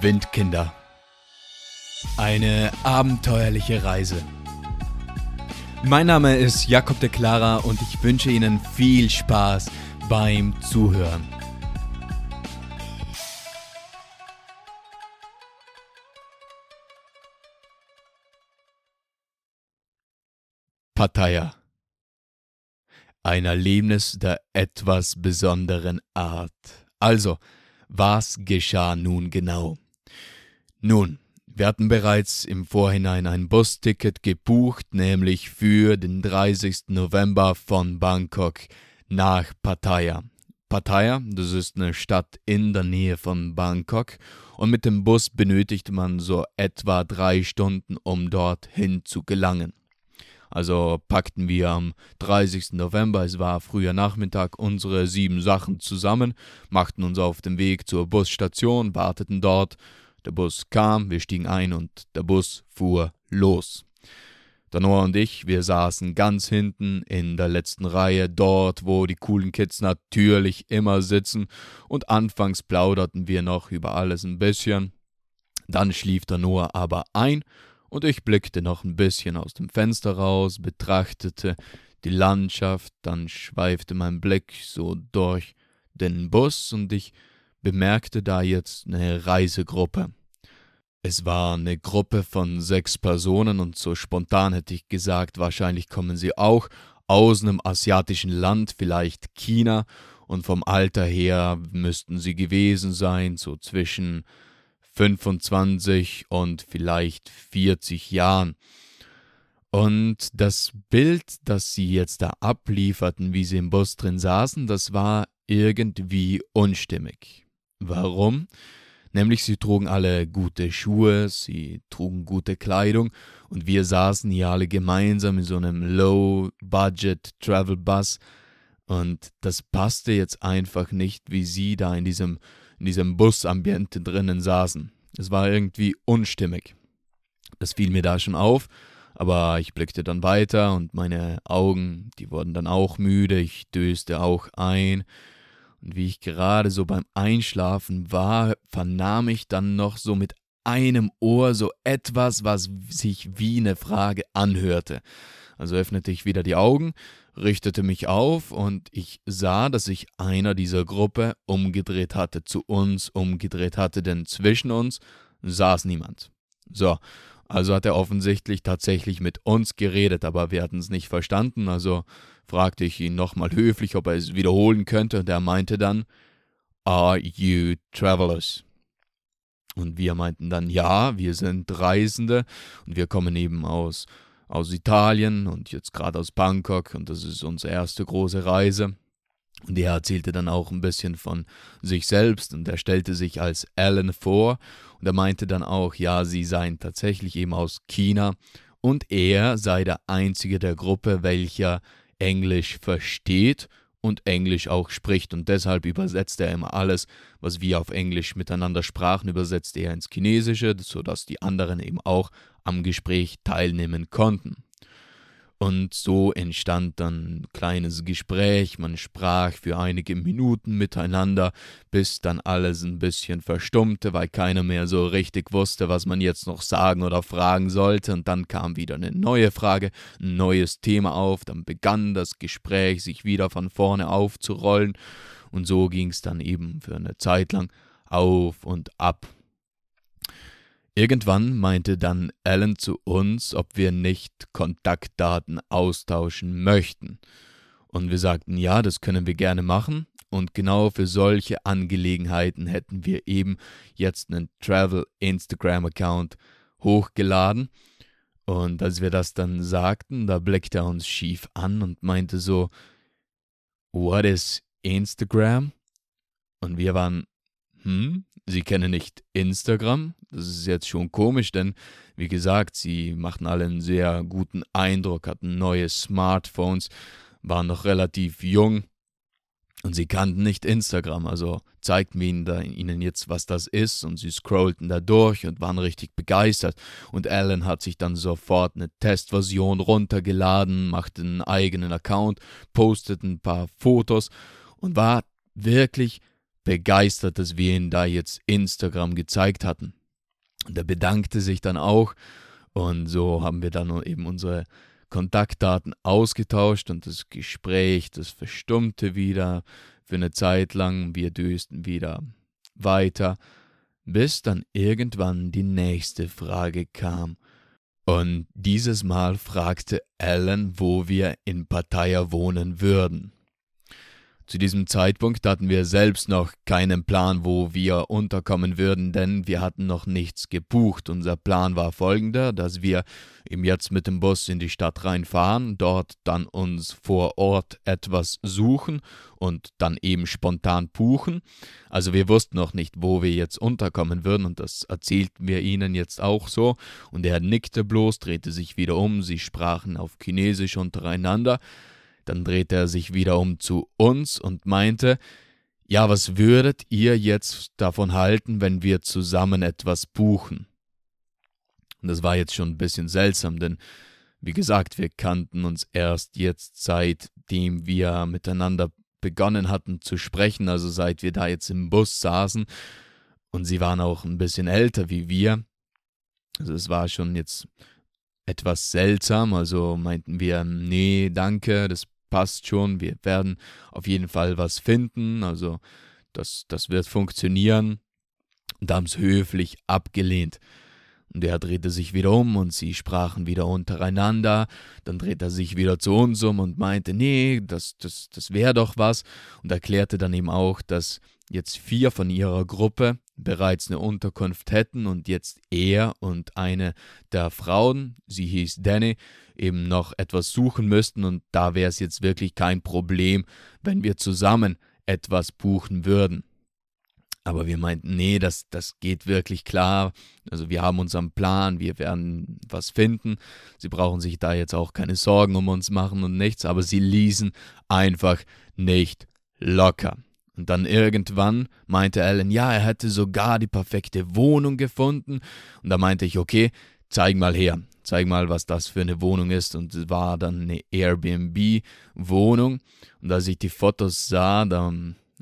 Windkinder. Eine abenteuerliche Reise. Mein Name ist Jakob de Clara und ich wünsche Ihnen viel Spaß beim Zuhören. Pattaya. Ein Erlebnis der etwas besonderen Art. Also, was geschah nun genau? Nun, wir hatten bereits im Vorhinein ein Busticket gebucht, nämlich für den 30. November von Bangkok nach Pattaya. Pattaya, das ist eine Stadt in der Nähe von Bangkok und mit dem Bus benötigte man so etwa drei Stunden, um dorthin zu gelangen. Also packten wir am 30. November, es war früher Nachmittag, unsere sieben Sachen zusammen, machten uns auf den Weg zur Busstation, warteten dort. Der Bus kam, wir stiegen ein und der Bus fuhr los. Der Noah und ich, wir saßen ganz hinten in der letzten Reihe, dort, wo die coolen Kids natürlich immer sitzen, und anfangs plauderten wir noch über alles ein bisschen. Dann schlief der Noah aber ein und ich blickte noch ein bisschen aus dem Fenster raus, betrachtete die Landschaft, dann schweifte mein Blick so durch den Bus und ich bemerkte da jetzt eine Reisegruppe. Es war eine Gruppe von sechs Personen und so spontan hätte ich gesagt, wahrscheinlich kommen sie auch aus einem asiatischen Land, vielleicht China, und vom Alter her müssten sie gewesen sein, so zwischen 25 und vielleicht 40 Jahren. Und das Bild, das sie jetzt da ablieferten, wie sie im Bus drin saßen, das war irgendwie unstimmig. Warum? Nämlich sie trugen alle gute Schuhe, sie trugen gute Kleidung und wir saßen hier alle gemeinsam in so einem Low-Budget-Travel-Bus und das passte jetzt einfach nicht, wie sie da in diesem in diesem Busambiente drinnen saßen. Es war irgendwie unstimmig. Das fiel mir da schon auf, aber ich blickte dann weiter und meine Augen, die wurden dann auch müde, ich döste auch ein. Und wie ich gerade so beim Einschlafen war, vernahm ich dann noch so mit einem Ohr so etwas, was sich wie eine Frage anhörte. Also öffnete ich wieder die Augen, richtete mich auf und ich sah, dass sich einer dieser Gruppe umgedreht hatte, zu uns umgedreht hatte, denn zwischen uns saß niemand. So, also hat er offensichtlich tatsächlich mit uns geredet, aber wir hatten es nicht verstanden, also fragte ich ihn nochmal höflich, ob er es wiederholen könnte, und er meinte dann, Are you travelers? Und wir meinten dann, ja, wir sind Reisende und wir kommen eben aus aus Italien und jetzt gerade aus Bangkok und das ist unsere erste große Reise. Und er erzählte dann auch ein bisschen von sich selbst und er stellte sich als Alan vor und er meinte dann auch, ja, sie seien tatsächlich eben aus China und er sei der einzige der Gruppe, welcher Englisch versteht und Englisch auch spricht und deshalb übersetzt er immer alles, was wir auf Englisch miteinander sprachen, übersetzt er ins Chinesische, sodass die anderen eben auch am Gespräch teilnehmen konnten. Und so entstand dann ein kleines Gespräch, man sprach für einige Minuten miteinander, bis dann alles ein bisschen verstummte, weil keiner mehr so richtig wusste, was man jetzt noch sagen oder fragen sollte, und dann kam wieder eine neue Frage, ein neues Thema auf, dann begann das Gespräch sich wieder von vorne aufzurollen, und so ging es dann eben für eine Zeit lang auf und ab. Irgendwann meinte dann Alan zu uns, ob wir nicht Kontaktdaten austauschen möchten. Und wir sagten, ja, das können wir gerne machen. Und genau für solche Angelegenheiten hätten wir eben jetzt einen Travel Instagram Account hochgeladen. Und als wir das dann sagten, da blickte er uns schief an und meinte so, What is Instagram? Und wir waren, hm, Sie kennen nicht Instagram. Das ist jetzt schon komisch, denn wie gesagt, sie machten alle einen sehr guten Eindruck, hatten neue Smartphones, waren noch relativ jung und sie kannten nicht Instagram. Also zeigten wir ihnen, da, ihnen jetzt, was das ist und sie scrollten da durch und waren richtig begeistert. Und Alan hat sich dann sofort eine Testversion runtergeladen, machte einen eigenen Account, postete ein paar Fotos und war wirklich begeistert, dass wir ihn da jetzt Instagram gezeigt hatten. Und er bedankte sich dann auch und so haben wir dann eben unsere Kontaktdaten ausgetauscht und das Gespräch, das verstummte wieder für eine Zeit lang. Wir dösten wieder weiter, bis dann irgendwann die nächste Frage kam. Und dieses Mal fragte Alan, wo wir in Pattaya wohnen würden. Zu diesem Zeitpunkt hatten wir selbst noch keinen Plan, wo wir unterkommen würden, denn wir hatten noch nichts gebucht. Unser Plan war folgender, dass wir eben jetzt mit dem Bus in die Stadt reinfahren, dort dann uns vor Ort etwas suchen und dann eben spontan buchen. Also wir wussten noch nicht, wo wir jetzt unterkommen würden und das erzählten wir ihnen jetzt auch so. Und er nickte bloß, drehte sich wieder um, sie sprachen auf Chinesisch untereinander. Dann drehte er sich wieder um zu uns und meinte, ja, was würdet ihr jetzt davon halten, wenn wir zusammen etwas buchen? Und das war jetzt schon ein bisschen seltsam, denn wie gesagt, wir kannten uns erst jetzt seitdem wir miteinander begonnen hatten zu sprechen, also seit wir da jetzt im Bus saßen. Und sie waren auch ein bisschen älter wie wir. Also es war schon jetzt etwas seltsam, also meinten wir, nee, danke, das passt schon, wir werden auf jeden Fall was finden, also das, das wird funktionieren. Und haben es höflich abgelehnt. Und er drehte sich wieder um und sie sprachen wieder untereinander. Dann drehte er sich wieder zu uns um und meinte, nee, das, das, das wäre doch was. Und erklärte dann eben auch, dass jetzt vier von ihrer Gruppe bereits eine Unterkunft hätten und jetzt er und eine der Frauen, sie hieß Danny, eben noch etwas suchen müssten und da wäre es jetzt wirklich kein Problem, wenn wir zusammen etwas buchen würden. Aber wir meinten, nee, das, das geht wirklich klar. Also wir haben unseren Plan, wir werden was finden. Sie brauchen sich da jetzt auch keine Sorgen um uns machen und nichts, aber sie ließen einfach nicht locker. Und dann irgendwann meinte Alan, ja, er hätte sogar die perfekte Wohnung gefunden. Und da meinte ich, okay, zeig mal her, zeig mal, was das für eine Wohnung ist. Und es war dann eine Airbnb-Wohnung. Und als ich die Fotos sah, da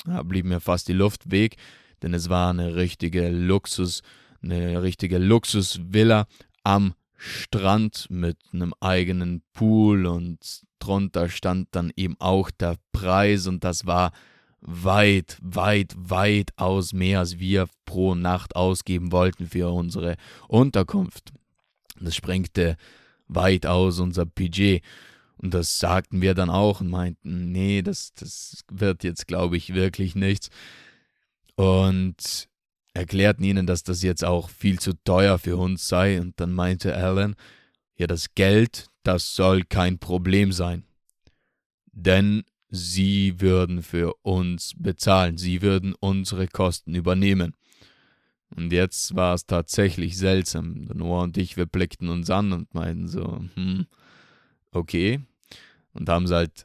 ja, blieb mir fast die Luft weg, denn es war eine richtige Luxus, eine richtige Luxusvilla am Strand mit einem eigenen Pool und drunter stand dann eben auch der Preis und das war weit, weit, weit aus mehr, als wir pro Nacht ausgeben wollten für unsere Unterkunft. Das sprengte weit aus unser Budget. Und das sagten wir dann auch und meinten, nee, das, das wird jetzt, glaube ich, wirklich nichts. Und erklärten ihnen, dass das jetzt auch viel zu teuer für uns sei. Und dann meinte Alan, ja, das Geld, das soll kein Problem sein. Denn sie würden für uns bezahlen, sie würden unsere Kosten übernehmen. Und jetzt war es tatsächlich seltsam. Noah und ich, wir blickten uns an und meinten so, hm, okay. Und haben es halt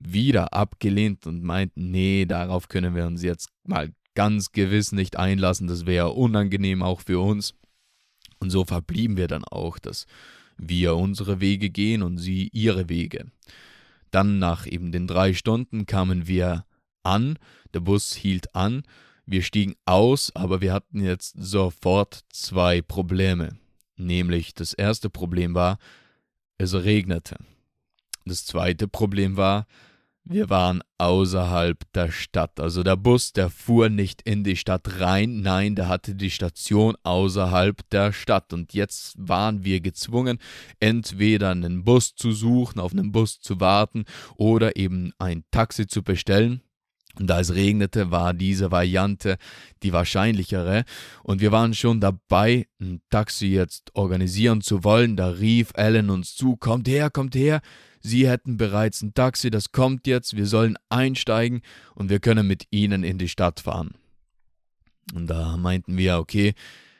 wieder abgelehnt und meinten, nee, darauf können wir uns jetzt mal ganz gewiss nicht einlassen, das wäre unangenehm auch für uns. Und so verblieben wir dann auch, dass wir unsere Wege gehen und sie ihre Wege. Dann nach eben den drei Stunden kamen wir an, der Bus hielt an, wir stiegen aus, aber wir hatten jetzt sofort zwei Probleme. Nämlich das erste Problem war, es regnete. Das zweite Problem war, wir waren außerhalb der Stadt. Also der Bus, der fuhr nicht in die Stadt rein, nein, der hatte die Station außerhalb der Stadt. Und jetzt waren wir gezwungen, entweder einen Bus zu suchen, auf einen Bus zu warten oder eben ein Taxi zu bestellen. Und da es regnete, war diese Variante die wahrscheinlichere. Und wir waren schon dabei, ein Taxi jetzt organisieren zu wollen. Da rief Alan uns zu, kommt her, kommt her. Sie hätten bereits ein Taxi, das kommt jetzt, wir sollen einsteigen und wir können mit Ihnen in die Stadt fahren. Und da meinten wir, okay,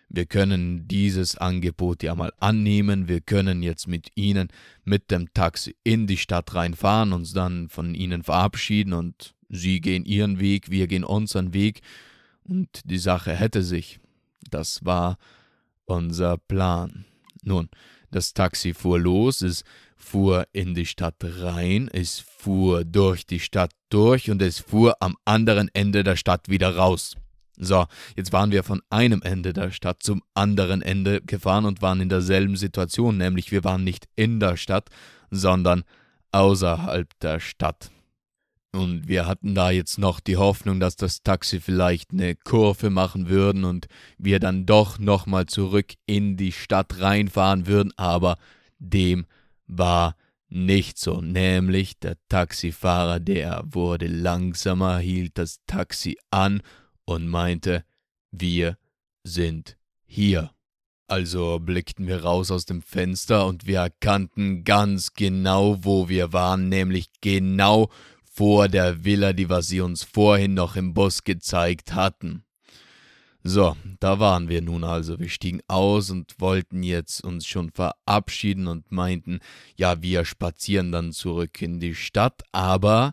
wir können dieses Angebot ja mal annehmen, wir können jetzt mit Ihnen mit dem Taxi in die Stadt reinfahren, uns dann von Ihnen verabschieden und Sie gehen Ihren Weg, wir gehen unseren Weg und die Sache hätte sich. Das war unser Plan. Nun, das Taxi fuhr los, es fuhr in die Stadt rein, es fuhr durch die Stadt durch und es fuhr am anderen Ende der Stadt wieder raus. So, jetzt waren wir von einem Ende der Stadt zum anderen Ende gefahren und waren in derselben Situation, nämlich wir waren nicht in der Stadt, sondern außerhalb der Stadt. Und wir hatten da jetzt noch die Hoffnung, dass das Taxi vielleicht eine Kurve machen würden und wir dann doch nochmal zurück in die Stadt reinfahren würden, aber dem war nicht so, nämlich der Taxifahrer, der wurde langsamer, hielt das Taxi an und meinte, wir sind hier. Also blickten wir raus aus dem Fenster und wir erkannten ganz genau, wo wir waren, nämlich genau vor der Villa, die wir sie uns vorhin noch im Bus gezeigt hatten. So, da waren wir nun also. Wir stiegen aus und wollten jetzt uns schon verabschieden und meinten, ja, wir spazieren dann zurück in die Stadt, aber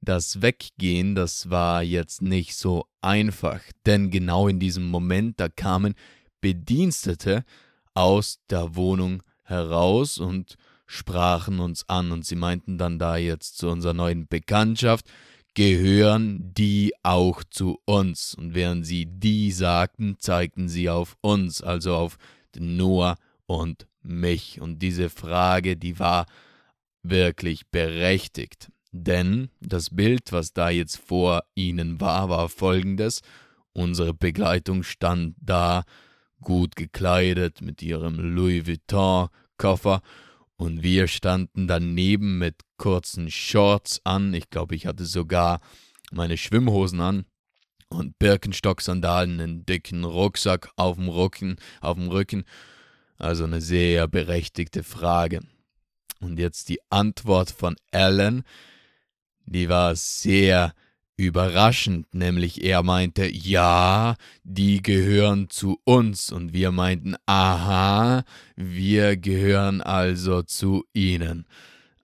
das Weggehen, das war jetzt nicht so einfach, denn genau in diesem Moment, da kamen Bedienstete aus der Wohnung heraus und sprachen uns an und sie meinten dann da jetzt zu unserer neuen Bekanntschaft, gehören die auch zu uns. Und während sie die sagten, zeigten sie auf uns, also auf Noah und mich. Und diese Frage, die war wirklich berechtigt. Denn das Bild, was da jetzt vor ihnen war, war folgendes. Unsere Begleitung stand da, gut gekleidet, mit ihrem Louis Vuitton-Koffer und wir standen daneben mit kurzen Shorts an. Ich glaube, ich hatte sogar meine Schwimmhosen an und Birkenstock-Sandalen, einen dicken Rucksack auf dem Rücken, auf dem Rücken. Also eine sehr berechtigte Frage. Und jetzt die Antwort von Alan, die war sehr überraschend, nämlich er meinte, ja, die gehören zu uns und wir meinten, aha, wir gehören also zu ihnen.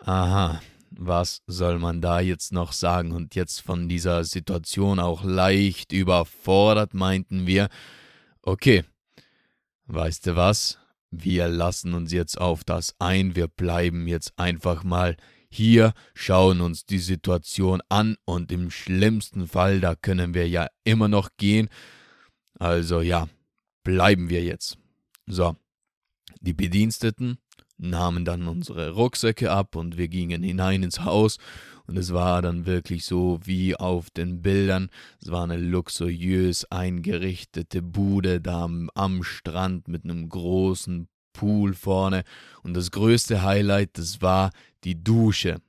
Aha, was soll man da jetzt noch sagen? Und jetzt von dieser Situation auch leicht überfordert meinten wir, okay, weißt du was? Wir lassen uns jetzt auf das ein, wir bleiben jetzt einfach mal hier schauen uns die Situation an und im schlimmsten Fall, da können wir ja immer noch gehen. Also ja, bleiben wir jetzt. So, die Bediensteten nahmen dann unsere Rucksäcke ab und wir gingen hinein ins Haus und es war dann wirklich so wie auf den Bildern. Es war eine luxuriös eingerichtete Bude da am, Strand mit einem großen Pool vorne und das größte Highlight, das war die Dusche.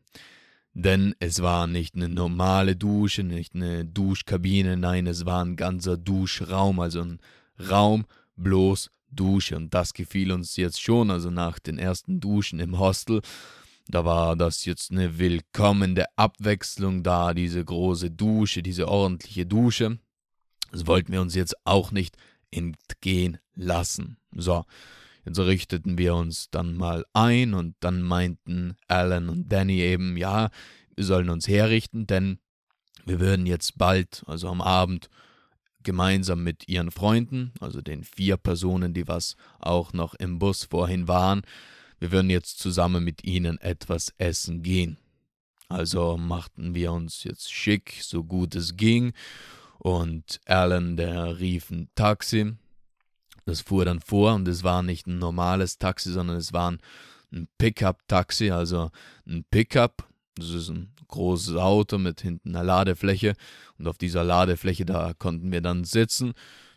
Denn es war nicht eine normale Dusche, nicht eine Duschkabine, nein, es war ein ganzer Duschraum, also ein Raum bloß Dusche. Und das gefiel uns jetzt schon, also nach den ersten Duschen im Hostel. Da war das jetzt eine willkommene Abwechslung da, diese große Dusche, diese ordentliche Dusche. Das wollten wir uns jetzt auch nicht entgehen lassen. So, Jetzt richteten wir uns dann mal ein und dann meinten Alan und Danny eben, ja, wir sollen uns herrichten, denn wir würden jetzt bald, also am Abend, gemeinsam mit ihren Freunden, also den vier Personen, die was auch noch im Bus vorhin waren, wir würden jetzt zusammen mit ihnen etwas essen gehen. Also machten wir uns jetzt schick, so gut es ging, und Alan, der rief ein Taxi, das fuhr dann vor und es war nicht ein normales Taxi, sondern es war ein Pickup-Taxi, also ein Pickup. Das ist ein großes Auto mit hinten einer Ladefläche und auf dieser Ladefläche, da konnten wir dann sitzen.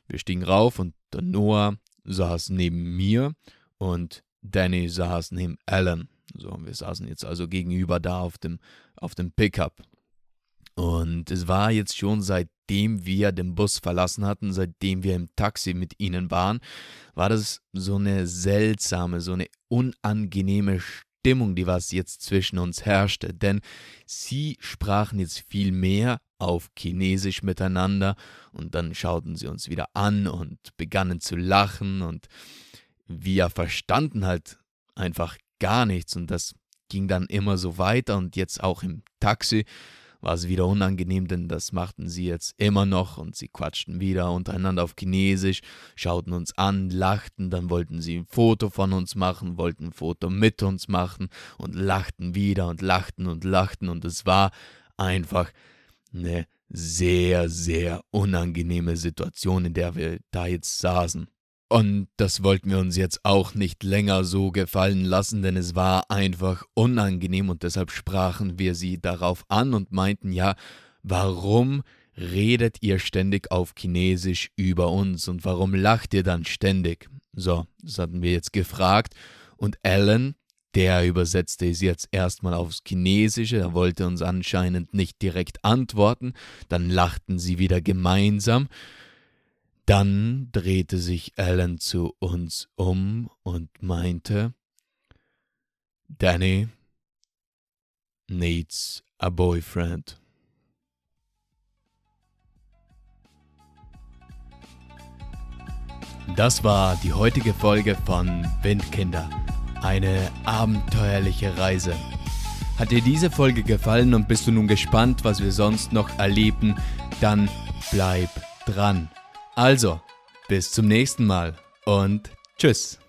Wir stiegen rauf und der Noah saß neben mir und Danny saß neben Alan. So, wir saßen jetzt also gegenüber da auf dem, auf dem Pickup. Und es war jetzt schon seitdem wir den Bus verlassen hatten, seitdem wir im Taxi mit ihnen waren, war das so eine seltsame, so eine unangenehme Stimmung, die was jetzt zwischen uns herrschte. Denn sie sprachen jetzt viel mehr auf Chinesisch miteinander und dann schauten sie uns wieder an und begannen zu lachen und wir verstanden halt einfach gar nichts und das ging dann immer so weiter und jetzt auch im Taxi war es wieder unangenehm, denn das machten sie jetzt immer noch und sie quatschten wieder untereinander auf Chinesisch, schauten uns an, lachten, dann wollten sie ein Foto von uns machen, wollten ein Foto mit uns machen und lachten wieder und lachten und lachten und es war einfach eine sehr, sehr unangenehme Situation, in der wir da jetzt saßen. Und das wollten wir uns jetzt auch nicht länger so gefallen lassen, denn es war einfach unangenehm und deshalb sprachen wir sie darauf an und meinten, ja, warum redet ihr ständig auf Chinesisch über uns und warum lacht ihr dann ständig? So, das hatten wir jetzt gefragt und Alan, der übersetzte es jetzt erstmal aufs Chinesische, er wollte uns anscheinend nicht direkt antworten, dann lachten sie wieder gemeinsam, dann drehte sich Alan zu uns um und meinte, Danny needs a boyfriend. Das war die heutige Folge von Windkinder. Eine abenteuerliche Reise. Hat dir diese Folge gefallen und bist du nun gespannt, was wir sonst noch erleben, dann bleib dran. Also, bis zum nächsten Mal und tschüss.